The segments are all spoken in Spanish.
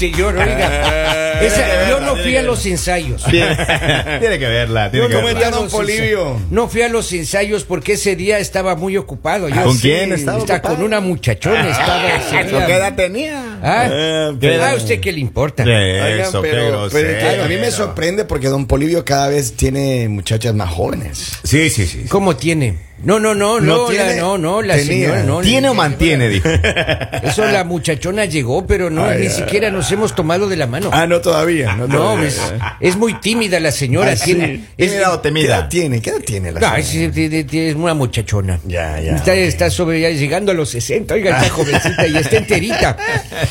señor, oiga. Esa- yo no fui a los ensayos. Tiene, tiene que verla. Tiene Yo que no verla. fui a don los Polibio? ensayos. No fui a los ensayos porque ese día estaba muy ocupado. Yo ¿Con sí, quién estaba Está ocupado? con una muchachona. Estaba ese día. ¿Qué edad tenía? Ah, Eh, ¿qué pero- ¿a usted qué le importa? Oigan, Eso, qué pero, pero a mí me sorprende porque don Polivio cada vez tiene muchachas más jóvenes. Sí, sí, sí. ¿Cómo tiene? No, no, no, No no, la, tiene- no, no, la tenía. señora no. ¿Tiene la- o mantiene? Dijo. Eso la muchachona llegó, pero no, Ay, ni ay, siquiera nos hemos tomado de la mano. Ah, no todavía. No, no, todavía. es, es muy tímida la señora. Ah, tiene, es, Tímida o ¿Qué edad tiene? ¿Qué edad tiene la señora? es- es- es una muchachona. Ya, ya, Está, está sobre, ya llegando a los 60, oiga, está jovencita y está enterita.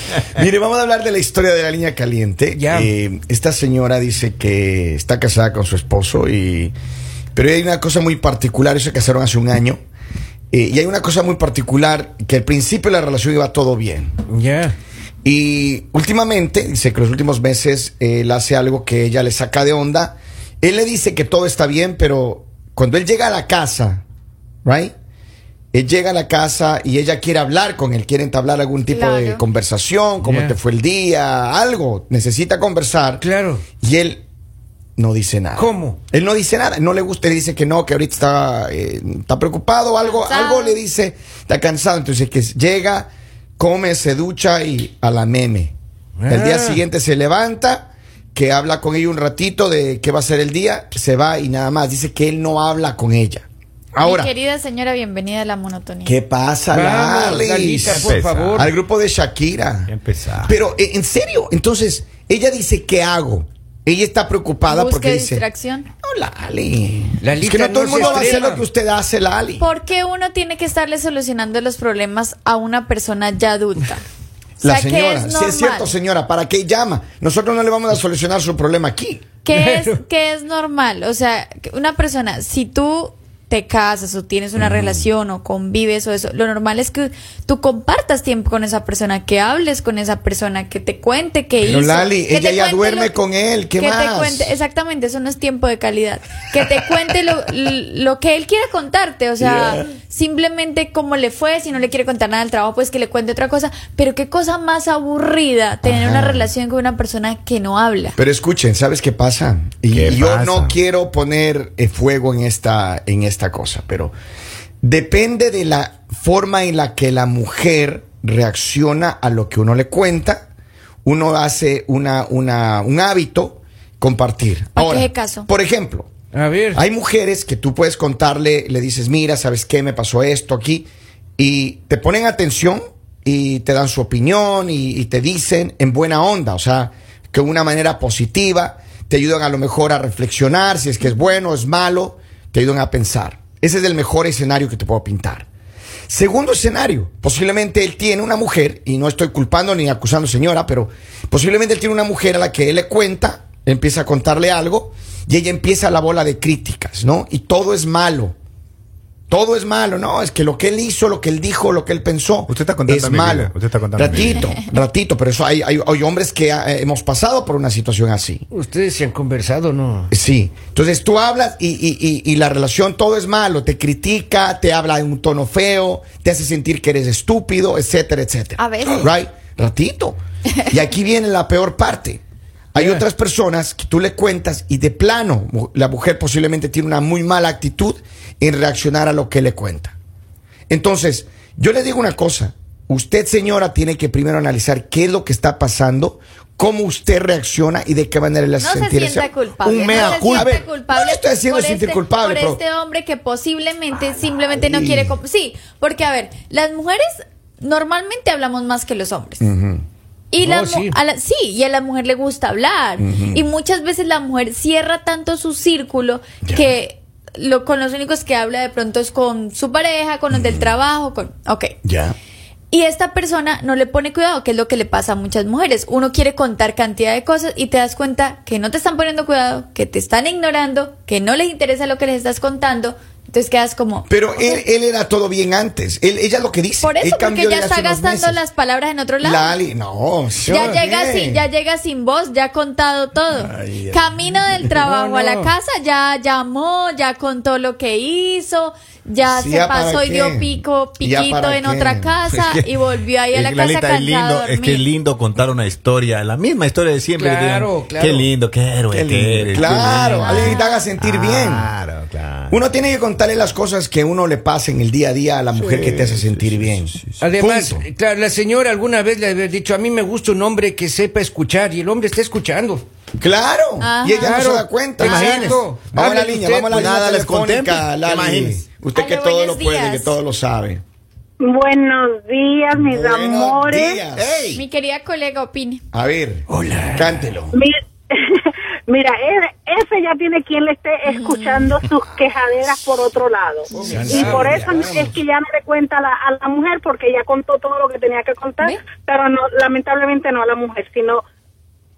Mire, vamos a hablar de la historia de la línea caliente. Ya. Eh, esta señora dice que está casada con su esposo y... Pero hay una cosa muy particular, eso se casaron hace un año. Eh, y hay una cosa muy particular, que al principio la relación iba todo bien. Ya. Y últimamente, dice que los últimos meses él hace algo que ella le saca de onda. Él le dice que todo está bien, pero cuando él llega a la casa, ¿right? Él llega a la casa y ella quiere hablar con él, quiere entablar algún tipo de conversación, cómo te fue el día, algo, necesita conversar. Claro. Y él no dice nada. ¿Cómo? Él no dice nada, no le gusta, él dice que no, que ahorita está, eh, está preocupado, algo, Cansado. algo le dice, está cansado, entonces que llega, come, se ducha y a la meme. El día Ah. siguiente se levanta, que habla con ella un ratito de qué va a ser el día, se va y nada más, dice que él no habla con ella. Ahora, Mi querida señora, bienvenida a la monotonía. ¿qué pasa, Vamos? Lalita, por Empezar. favor. Al grupo de Shakira. Empezar. Pero, eh, en serio, entonces, ella dice, ¿qué hago? Ella está preocupada Busque porque dice... distracción. No, Lali. Lalita, es que no todo el no mundo va a hacer lo que usted hace, Lali. ¿Por qué uno tiene que estarle solucionando los problemas a una persona ya adulta? O La sea, señora, es si es cierto, señora, ¿para qué llama? Nosotros no le vamos a solucionar su problema aquí. que es, que es normal. O sea, una persona, si tú te casas o tienes una relación o convives o eso, lo normal es que tú compartas tiempo con esa persona, que hables con esa persona, que te cuente qué Pero hizo. Lali, que ella te ya duerme lo- con él, ¿qué que más? te cuente, exactamente, eso no es tiempo de calidad. Que te cuente lo, lo que él quiera contarte, o sea, simplemente cómo le fue, si no le quiere contar nada del trabajo, pues que le cuente otra cosa. Pero qué cosa más aburrida tener Ajá. una relación con una persona que no habla. Pero escuchen, ¿sabes qué pasa? Y ¿Qué yo pasa? no quiero poner eh, fuego en esta, en esta cosa, pero depende de la forma en la que la mujer reacciona a lo que uno le cuenta. Uno hace una, una, un hábito compartir. ¿Para qué caso? por ejemplo, A ver. Hay mujeres que tú puedes contarle, le dices, mira, ¿sabes qué? Me pasó esto aquí. Y te ponen atención y te dan su opinión y, y te dicen en buena onda, o sea, que de una manera positiva, te ayudan a lo mejor a reflexionar si es que es bueno o es malo, te ayudan a pensar. Ese es el mejor escenario que te puedo pintar. Segundo escenario, posiblemente él tiene una mujer, y no estoy culpando ni acusando señora, pero posiblemente él tiene una mujer a la que él le cuenta, empieza a contarle algo, y ella empieza la bola de críticas, ¿no? Y todo es malo. Todo es malo, no, es que lo que él hizo, lo que él dijo, lo que él pensó, Usted está contando es mi malo. vida, usted está contando mi ratito, ratito, pero eso hay, hay, hay hombres que eh, hemos pasado por una situación así. Ustedes se han conversado, ¿no? Sí, entonces tú hablas y, y- y- y la relación todo es malo, te critica, te habla en un tono feo, te hace sentir que eres estúpido, etcétera, etcétera. A veces. Right, ratito. Y aquí viene la peor parte. Hay Yeah. otras personas que tú le cuentas y de plano la mujer posiblemente tiene una muy mala actitud en reaccionar a lo que le cuenta. Entonces, yo le digo una cosa. Usted, señora, tiene que primero analizar qué es lo que está pasando, cómo usted reacciona y de qué manera le hace No se sentir sienta ese- culpable. Un mea no se culpa. sienta culpable no le estoy haciendo por sentir este- culpable, por pero- este hombre que posiblemente simplemente no quiere. Sí, porque a ver, las mujeres normalmente hablamos más que los hombres. Y No, la sí. a la- sí, y a la mujer le gusta hablar. Y muchas veces la mujer cierra tanto su círculo que lo, con los únicos que habla de pronto es con su pareja, con los del trabajo, con... Ok. Ya. Y esta persona no le pone cuidado, que es lo que le pasa a muchas mujeres. Uno quiere contar cantidad de cosas y te das cuenta que no te están poniendo cuidado, que te están ignorando, que no les interesa lo que les estás contando. Entonces quedas como... Pero él, él era todo bien antes. Él, ella lo que dice. Por eso, porque ya está gastando las palabras en otro lado. Lali, no. Ya llega, bien. sin, ya llega sin voz, ya ha contado todo. Ay. Camino del trabajo No, a la no. casa, ya llamó, ya contó lo que hizo, ya Sí, se ¿ya para pasó y qué? dio pico, ¿Ya piquito en qué? otra casa Es que- y volvió ahí a la casa Lalita, cansado es lindo, a es que es lindo contar una historia, la misma historia de siempre. que Claro, digan, claro. Qué lindo, qué héroe Qué que lindo. Claro, lindo". alguien que te haga sentir bien. Claro, claro. Uno tiene que contarle las cosas que uno le pasa en el día a día a la mujer que te hace sentir bien. Además, Punto. claro, la señora alguna vez le había dicho, a mí me gusta un hombre que sepa escuchar y el hombre está escuchando. Claro, Ajá. y ella no se da cuenta. Imagínese. Vamos a la línea, vamos a la línea nada les telefónica. Lali. Usted que todo lo buenos puede, días. que todo lo sabe. Buenos días, mis Buenos amores. días. Mi querida colega opine. A ver, Hola. cántelo. Mi- Mira, ese ya tiene quien le esté escuchando sus quejaderas por otro lado. Y por eso es que ya no le cuenta a la, a la mujer porque ya contó todo lo que tenía que contar, pero no, lamentablemente no a la mujer, sino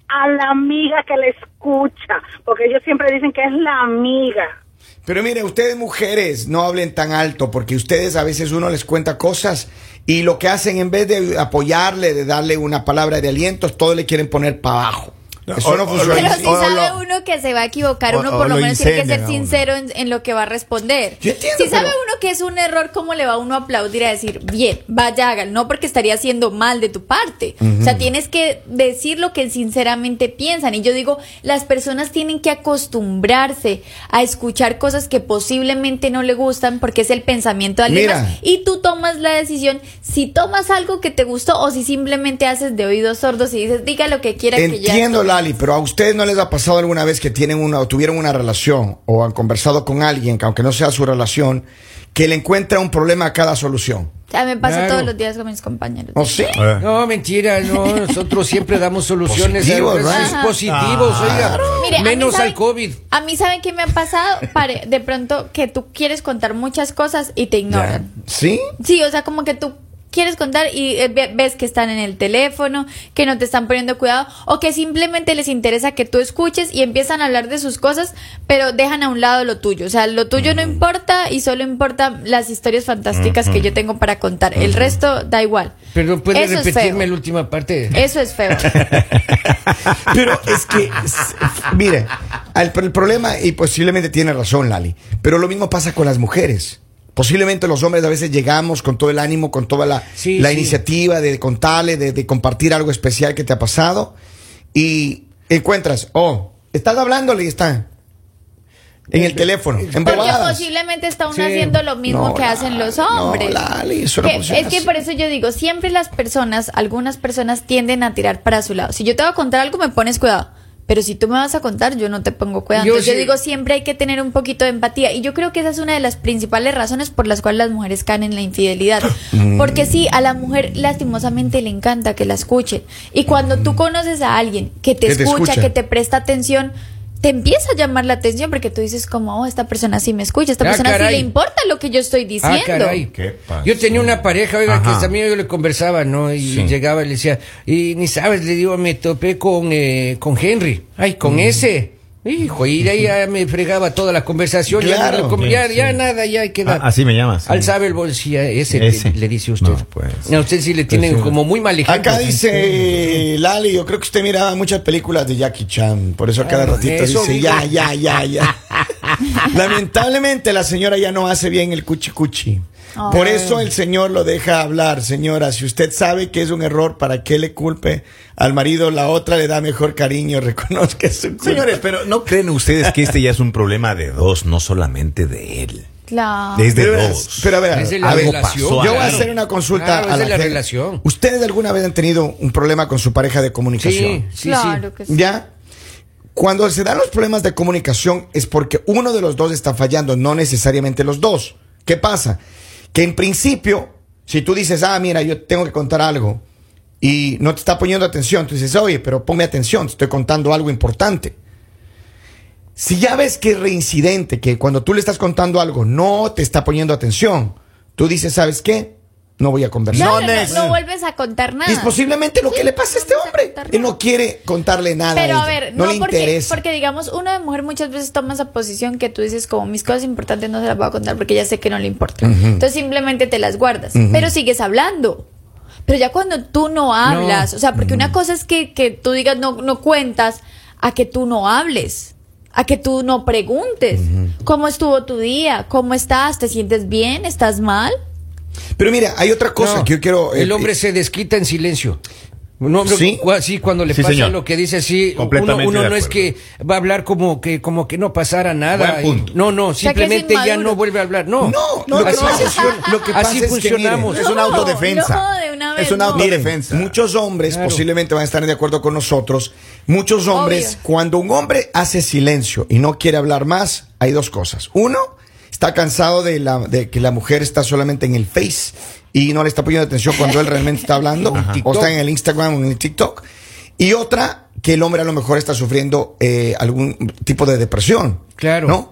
a la amiga que le escucha, porque ellos siempre dicen que es la amiga. Pero mire, ustedes mujeres no hablen tan alto porque ustedes a veces uno les cuenta cosas y lo que hacen en vez de apoyarle, de darle una palabra de aliento, todo le quieren poner para abajo. Eso o- no o- funciona. Pero si sabe lo- uno que se va a equivocar, o- uno o por lo lo menos tiene que ser uno. sincero en, en lo que va a responder. Yo entiendo, si sabe pero- uno que es un error, ¿cómo le va uno a aplaudir a decir, bien, vaya, hágalo? No porque estaría haciendo mal de tu parte. O sea, tienes que decir lo que sinceramente piensan. Y yo digo, las personas tienen que acostumbrarse a escuchar cosas que posiblemente no le gustan porque es el pensamiento de alguien Mira. más. Y tú tomas la decisión si tomas algo que te gustó o si simplemente haces de oídos sordos y dices, diga lo que quiera que ya. Lali, pero a ustedes no les ha pasado alguna vez que tienen una o tuvieron una relación o han conversado con alguien, que aunque no sea su relación, que le encuentra un problema a cada solución. Me pasa Claro. todos los días con mis compañeros. ¿O sí? Eh. No, mentira, no, nosotros siempre damos soluciones Positivos, a positivos, oiga, Mire, a mí menos saben- al COVID. A mí saben qué me ha pasado, Pare- de pronto que tú quieres contar muchas cosas y te ignoran. ¿Sí? Sí, o sea, como que tú quieres contar y eh, ve- ves que están en el teléfono, que no te están poniendo cuidado o que simplemente les interesa que tú escuches y empiezan a hablar de sus cosas, pero dejan a un lado lo tuyo. O sea, lo tuyo no importa y solo importan las historias fantásticas que yo tengo para contar. El resto da igual. Pero puede Eso es repetirme la última parte. Eso es feo. Pero es que, mire, el, el problema, y posiblemente tiene razón Lali, pero lo mismo pasa con las mujeres. Posiblemente los hombres a veces llegamos con todo el ánimo, con toda la, Sí, la sí. iniciativa de contarle, de, de compartir algo especial que te ha pasado y encuentras, oh, estás hablándole y está en el teléfono, en Porque posiblemente está uno Sí. haciendo lo mismo No, que hacen los no, hombres. Lali, eso no Que- funciona es que por eso yo digo, siempre las personas, algunas personas tienden a tirar para su lado. Si yo te voy a contar algo, me pones cuidado. Pero si tú me vas a contar, yo no te pongo cuidado. Yo Entonces yo digo, siempre hay que tener un poquito de empatía. Y yo creo que esa es una de las principales razones por las cuales las mujeres caen en la infidelidad. Mm. Porque sí, a la mujer lastimosamente le encanta que la escuchen. Y cuando tú conoces a alguien que te Que te escucha, escucha. que te presta atención, te empieza a llamar la atención porque tú dices como, oh, esta persona sí me escucha, esta Ah, persona caray. sí le importa lo que yo estoy Ah, diciendo. caray. ¿Qué? Yo tenía una pareja, oiga, Ajá. que también yo le conversaba, ¿no? Y Sí. llegaba y le decía, y ni sabes, le digo, me topé con, eh, con Henry. Ay, Mm. con ese. Hijo, y de ahí ya me fregaba toda la conversación. ya Claro. ya, Sí, ya sí. nada, ya queda. Ah, así me llamas. Al sabe el bolsillo, ese, le- dice usted. No, pues. A usted sí le tienen Pues sí. como muy mal ejemplo. Acá dice Lali, yo creo que usted miraba muchas películas de Jackie Chan, por eso a cada Ah, ratito eso dice ya, ya, ya, ya. Lamentablemente la señora ya no hace bien el cuchi cuchi. Por eso el señor lo deja hablar, señora. Si usted sabe que es un error, ¿para qué le culpe al marido? La otra le da mejor cariño, reconozca su culpa. Señores, pero ¿no creen ustedes que este ya es un problema de dos, no solamente de él? Claro. Es de Pero, dos. pero a ver, algo relación. pasó. Yo voy a hacer una consulta Claro, a la, relación. ¿Ustedes alguna vez han tenido un problema con su pareja de comunicación? Sí, sí, claro sí. que sí. ¿Ya? Cuando se dan los problemas de comunicación es porque uno de los dos está fallando, no necesariamente los dos. ¿Qué pasa? Que en principio, si tú dices, ah, mira, yo tengo que contar algo y no te está poniendo atención, tú dices, oye, pero ponme atención, te estoy contando algo importante. Si ya ves que es reincidente, que cuando tú le estás contando algo no te está poniendo atención, tú dices, ¿sabes qué? No voy a conversar. No, no, Nex. no vuelves a contar nada. Y es posiblemente lo que le pasa a este no a hombre. Él no quiere contarle nada. Pero a ver, no, no, le porque, interesa. porque digamos, una mujer muchas veces toma esa posición que tú dices como mis cosas importantes no se las voy a contar porque ya sé que no le importa. Entonces simplemente te las guardas, pero sigues hablando. Pero ya cuando tú no hablas, No. o sea, porque una cosa es que, que tú digas no, no cuentas a que tú no hables, a que tú no preguntes cómo estuvo tu día, cómo estás, te sientes bien, estás mal. Pero mira, hay otra cosa No, que yo quiero. eh, el hombre se desquita en silencio. No, no, ¿Sí? cua- sí, cuando le Sí, pasa señor. lo que dice así, uno, Completamente uno no es que va a hablar como que como que no pasara nada. Buen punto. y- no, no, simplemente ya no vuelve a hablar. No, No, lo que así, pasa es- funciona- lo que pasa así es que, Es una No, autodefensa. no, de una vez es una no. Miren, autodefensa. muchos hombres Claro. posiblemente van a estar de acuerdo con nosotros. Muchos hombres, Obvio. cuando un hombre hace silencio y no quiere hablar más, hay dos cosas. Uno, está cansado de, la, de que la mujer está solamente en el Face y no le está poniendo atención cuando él realmente está hablando, o está en el Instagram o en el TikTok. Y otra, que el hombre a lo mejor está sufriendo eh, algún tipo de depresión. Claro. ¿No?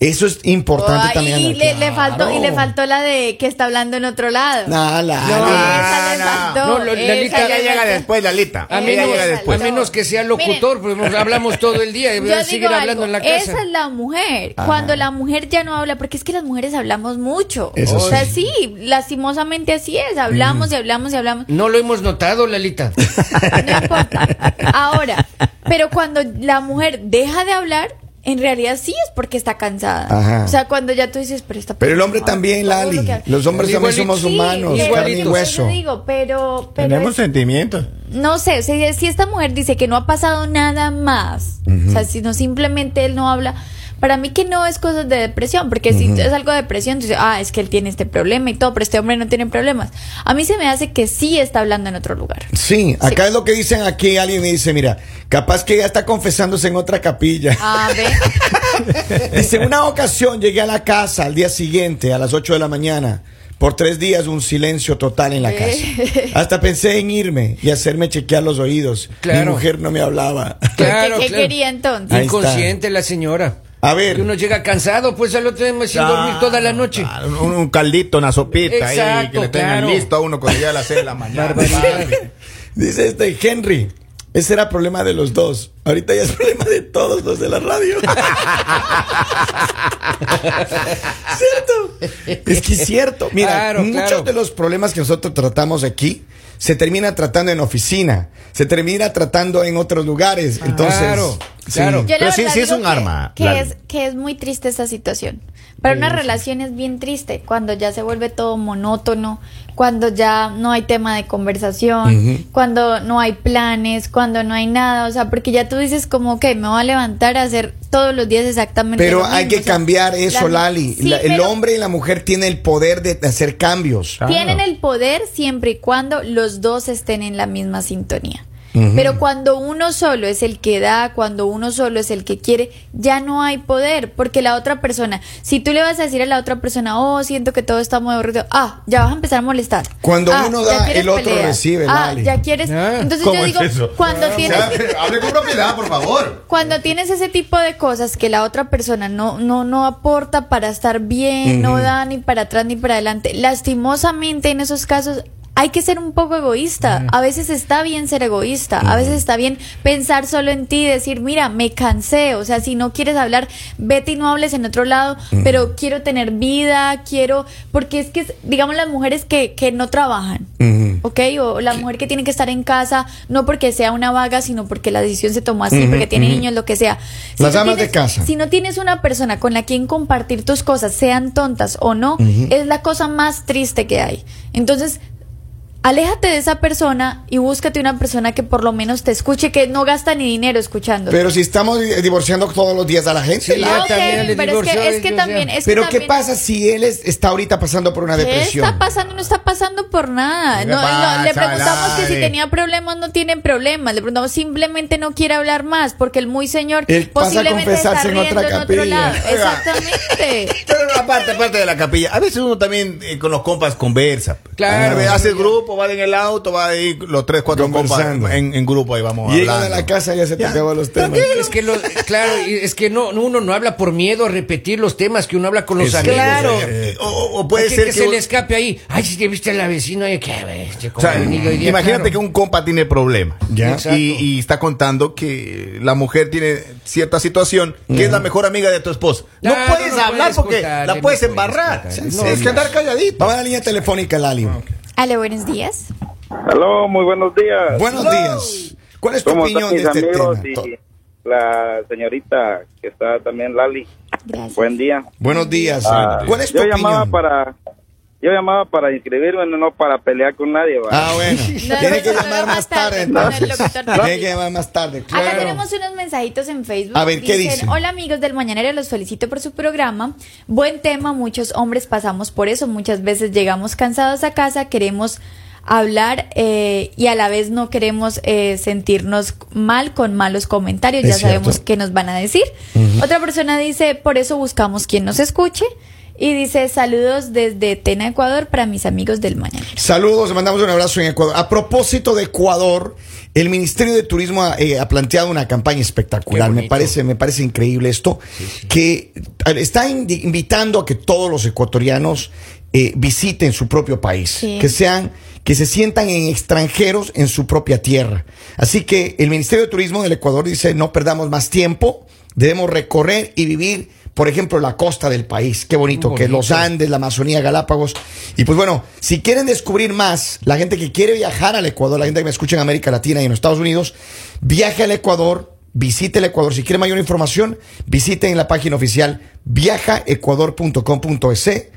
Eso es importante Ay, también. y le, le faltó y le faltó la de que está hablando en otro lado. Nah, la- No, esa le no. faltó. No, lo- esa Lalita- Ella llega después, Lalita. A menos, llega le después. a menos que sea Miren, locutor, porque nos hablamos todo el día y Yo digo hablando algo, en la casa. esa es la mujer. Cuando la mujer ya no habla, porque es que las mujeres hablamos mucho. Eso o sea, sí. sí, lastimosamente así es. Hablamos y hablamos y hablamos. No lo hemos notado, Lalita. No importa. Ahora, pero cuando la mujer deja de hablar, en realidad sí es porque está cansada. Ajá. O sea, cuando ya tú dices, pero está Pero el hombre también, lo Lali. que- Los hombres también somos humanos, pero- carne y hueso. Digo, pero, pero Tenemos es- sentimientos. no sé, o sea, si esta mujer dice que no ha pasado nada más, o sea, si no simplemente él no habla, para mí que no es cosas de depresión, porque si es algo de depresión, entonces, ah, es que él tiene este problema y todo, pero este hombre no tiene problemas. A mí se me hace que sí está hablando en otro lugar. Sí, acá Sí. es lo que dicen aquí. Alguien me dice, mira, capaz que ya está confesándose en otra capilla. A ver, Dice, una ocasión llegué a la casa al día siguiente, a las 8 de la mañana. Por tres días un silencio total en la casa. Hasta pensé en irme y hacerme chequear los oídos. Claro. Mi mujer no me hablaba. Claro, ¿qué, qué claro. quería entonces? Ahí está. Inconsciente la señora. A ver. Que uno llega cansado, pues al otro día sin dormir toda la noche. Claro, Un, un caldito, una sopita ahí que le tengan claro. listo a uno cuando llega a las 6 de la mañana. Dice este Henry. Ese era problema de los dos. Ahorita ya es problema de todos los de la radio. ¿Cierto? Es que es cierto. Mira, Claro, muchos de los problemas que nosotros tratamos aquí se termina tratando en oficina, se termina tratando en otros lugares. Entonces, Claro, sí. claro. Yo la Pero sí- sí es un que- arma, Que es, que es muy triste esa situación. Para una relación es bien triste cuando ya se vuelve todo monótono, cuando ya no hay tema de conversación, cuando no hay planes, cuando no hay nada. O sea, porque ya tú dices como que me voy a levantar a hacer todos los días exactamente Pero lo hay que o sea, cambiar eso, la- Lali. Sí, La- el pero hombre y la mujer tienen el poder de hacer cambios. Tienen el poder siempre y cuando los dos estén en la misma sintonía. Pero cuando uno solo es el que da, cuando uno solo es el que quiere, ya no hay poder, porque la otra persona, si tú le vas a decir a la otra persona, oh, siento que todo está muy aburrido, ah, ya vas a empezar a molestar. Cuando Ah, uno ya da, el otro pelear. recibe, Ah, Lali. ya quieres. Ah, Entonces ¿cómo yo es digo, eso? cuando tienes hable con propiedad, por favor. cuando tienes ese tipo de cosas que la otra persona no, no, no aporta para estar bien, no da ni para atrás ni para adelante, lastimosamente en esos casos hay que ser un poco egoísta. A veces está bien ser egoísta, a veces está bien pensar solo en ti y decir, mira, me cansé, o sea, si no quieres hablar, vete y no hables en otro lado, pero quiero tener vida, quiero, porque es que, digamos, las mujeres que, que no trabajan, ¿ok? O la mujer que tiene que estar en casa, no porque sea una vaga, sino porque la decisión se tomó así, porque tiene niños, lo que sea. Las no amas de casa. Si no tienes una persona con la quien compartir tus cosas, sean tontas o no, es la cosa más triste que hay. Entonces, aléjate de esa persona y búscate una persona que por lo menos te escuche, que no gasta ni dinero escuchando. Pero si estamos di- divorciando todos los días a la gente. Sí, Lali. ya Ok, también le pero es divorció que, es que también es que Pero ¿qué pasa si él es- está ahorita pasando por una ¿Qué depresión? está pasando? No está pasando por nada. ¿Qué No, le preguntamos que si tenía problemas, no tiene problemas. Le preguntamos simplemente no quiere hablar más porque el muy señor Él pasa a posiblemente está confesarse en riendo otra en otro capilla. lado. Exactamente. Pero aparte, aparte de la capilla, a veces uno también eh, con los compas conversa. Claro. Hace grupo grupo, van en el auto, va ahí los tres, cuatro compas Conversando. en, en grupo ahí vamos hablando. a la casa ya se te acaban los temas. Es que lo- claro, es que no, uno no habla por miedo a repetir los temas que uno habla con los Es- amigos. Claro. Eh, o, puede ser que que, se le escape ahí. Ay, si te viste a la vecina, oye, qué o sea, día, imagínate claro. que un compa tiene problemas Ya. y, y está contando que la mujer tiene cierta situación que es la mejor amiga de tu esposa. No Claro, puedes no hablar puedes porque contarle, la no puedes puedes embarrar. No, No, es que no. andar calladito. Vamos a la línea telefónica, Lali. Ale, buenos días. Aló, muy buenos días. Buenos días. ¿Cuál es tu ¿Cómo opinión están de mis este amigos tema? Y la señorita que está también, Lali? Gracias. Buen día. Buenos días. Ah, ¿Cuál es tu yo llamaba opinión? para yo llamaba para inscribirme, no para pelear con nadie. Ah, bueno. No, Tiene que llamar más tarde, entonces. Tiene que llamar más tarde. Acá Claro. tenemos unos mensajitos en Facebook. A ver, ¿qué Dicen, dicen? Hola amigos del Mañanero, los felicito por su programa. Buen tema, muchos hombres pasamos por eso. Muchas veces llegamos cansados a casa, queremos hablar eh, y a la vez no queremos eh, sentirnos mal con malos comentarios. Es ya sabemos qué nos van a decir. Otra persona dice, por eso buscamos quien nos escuche. Y dice, saludos desde Tena, Ecuador, para mis amigos del Mañanero. Saludos, mandamos un abrazo en Ecuador. A propósito de Ecuador, el Ministerio de Turismo ha, eh, ha planteado una campaña espectacular. Me parece, me parece increíble esto, que está invitando a que todos los ecuatorianos eh, visiten su propio país, Sí. que sean, que se sientan en extranjeros en su propia tierra. Así que el Ministerio de Turismo del Ecuador dice no perdamos más tiempo, debemos recorrer y vivir. Por ejemplo, la costa del país. Qué bonito, que los Andes, la Amazonía, Galápagos. Y pues bueno, si quieren descubrir más, la gente que quiere viajar al Ecuador, la gente que me escucha en América Latina y en los Estados Unidos, viaje al Ecuador, visite el Ecuador. Si quiere mayor información, visiten la página oficial viajaecuador.com.es.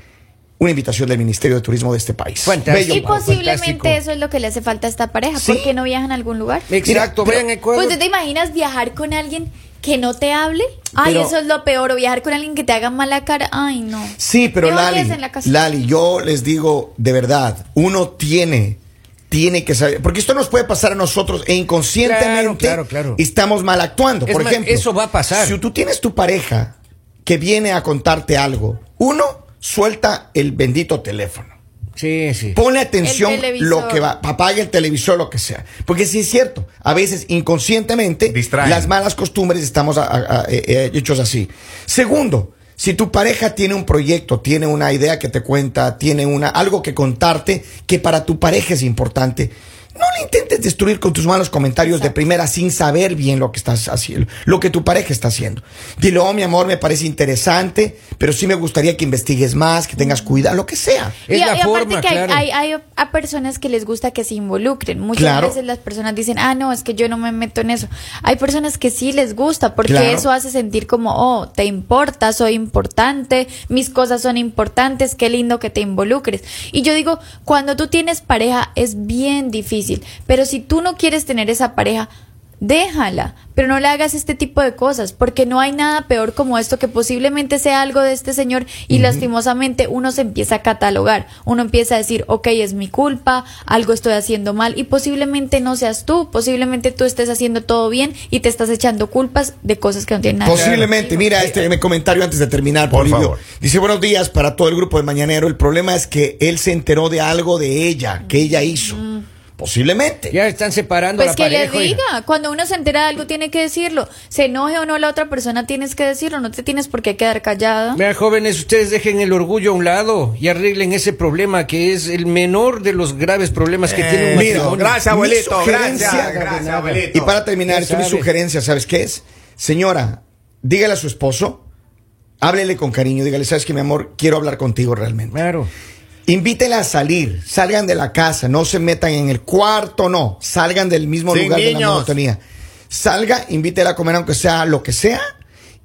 Una invitación del Ministerio de Turismo de este país. Fantástico. Y posiblemente fantástico. eso es lo que le hace falta a esta pareja. Sí. ¿Por qué no viajan a algún lugar? Exacto, Mira, vean Ecuador. Pues ¿tú te imaginas viajar con alguien que no te hable? Ay, Pero- eso es lo peor. O viajar con alguien que te haga mala cara. Ay, no. Sí, pero Lali, la casa. Lali, yo les digo de verdad, uno tiene, tiene que saber, porque esto nos puede pasar a nosotros e inconscientemente Claro, claro, claro. estamos mal actuando. Es Por más, ejemplo, eso va a pasar. Si tú tienes tu pareja que viene a contarte algo, uno suelta el bendito teléfono. Sí, sí. Ponle atención lo que va, apaga el televisor, lo que sea. Porque sí es cierto, a veces inconscientemente Distraen. las malas costumbres estamos a- a- a- eh, eh, hechos así. Segundo, si tu pareja tiene un proyecto, tiene una idea que te cuenta, tiene una, algo que contarte que para tu pareja es importante, no le intentes destruir con tus malos comentarios de primera sin saber bien lo que estás haciendo, lo que tu pareja está haciendo. Dile, oh, mi amor, me parece interesante, pero sí me gustaría que investigues más, que tengas cuidado, lo que sea. Es y, la y aparte forma, que hay, hay, hay a personas que les gusta que se involucren. Muchas Claro. veces las personas dicen, ah, no, es que yo no me meto en eso. Hay personas que sí les gusta porque Claro. eso hace sentir como, oh, te importa, soy importante, mis cosas son importantes, qué lindo que te involucres. Y yo digo, cuando tú tienes pareja es bien difícil, pero si tú no quieres tener esa pareja, déjala, pero no le hagas este tipo de cosas, porque no hay nada peor como esto que posiblemente sea algo de este señor y lastimosamente uno se empieza a catalogar, uno empieza a decir, ok, es mi culpa, algo estoy haciendo mal y posiblemente no seas tú, posiblemente tú estés haciendo todo bien y te estás echando culpas de cosas que no tienen nada que ver. Posiblemente, mira este mi comentario antes de terminar, Por favor. Dice, buenos días para todo el grupo de Mañanero. El problema es que él se enteró de algo de ella, que ella hizo. Posiblemente. Ya están separando Pues la que pareja. oiga. diga, cuando uno se entera de algo tiene que decirlo. Se enoje o no la otra persona tienes que decirlo, no te tienes por qué quedar callada. Vean, jóvenes, ustedes dejen el orgullo a un lado y arreglen ese problema que es el menor de los graves problemas que tiene un Eh, mira, matrimonio. gracias, abuelito. Gracias, gracias, abuelito. Y para terminar, es mi sugerencia, ¿sabes qué es? Señora, dígale a su esposo, háblele con cariño, dígale, ¿sabes qué, mi amor? Quiero hablar contigo realmente. Claro. Invítela a salir, salgan de la casa, no se metan en el cuarto, no, salgan del mismo Sin lugar de la monotonía. Salga, invítela a comer aunque sea lo que sea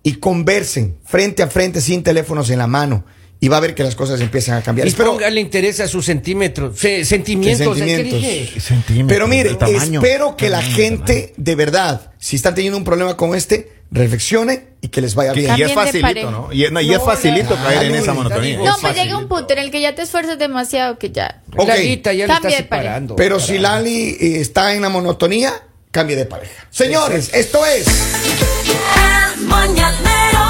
y conversen frente a frente sin teléfonos en la mano y va a ver que las cosas empiezan a cambiar. Y Espero- póngale interés a sus centímetros, se- sentimientos. ¿Qué ¿qué sentimientos? Pero mire, tamaño. espero que la Tamaño, gente de verdad, si están teniendo un problema con este, reflexione y que les vaya bien. y es facilito. ¿no? Y, no, y es No, facilito ya, caer en esa ya, monotonía. No, Es pues llega un facilito. punto en el que ya te esfuerzas demasiado que ya. Ok. Clarita ya le está Cambie de pareja. separando. Pero si. Lali eh, está en la monotonía, cambie de pareja. Señores, esto es... El mañanero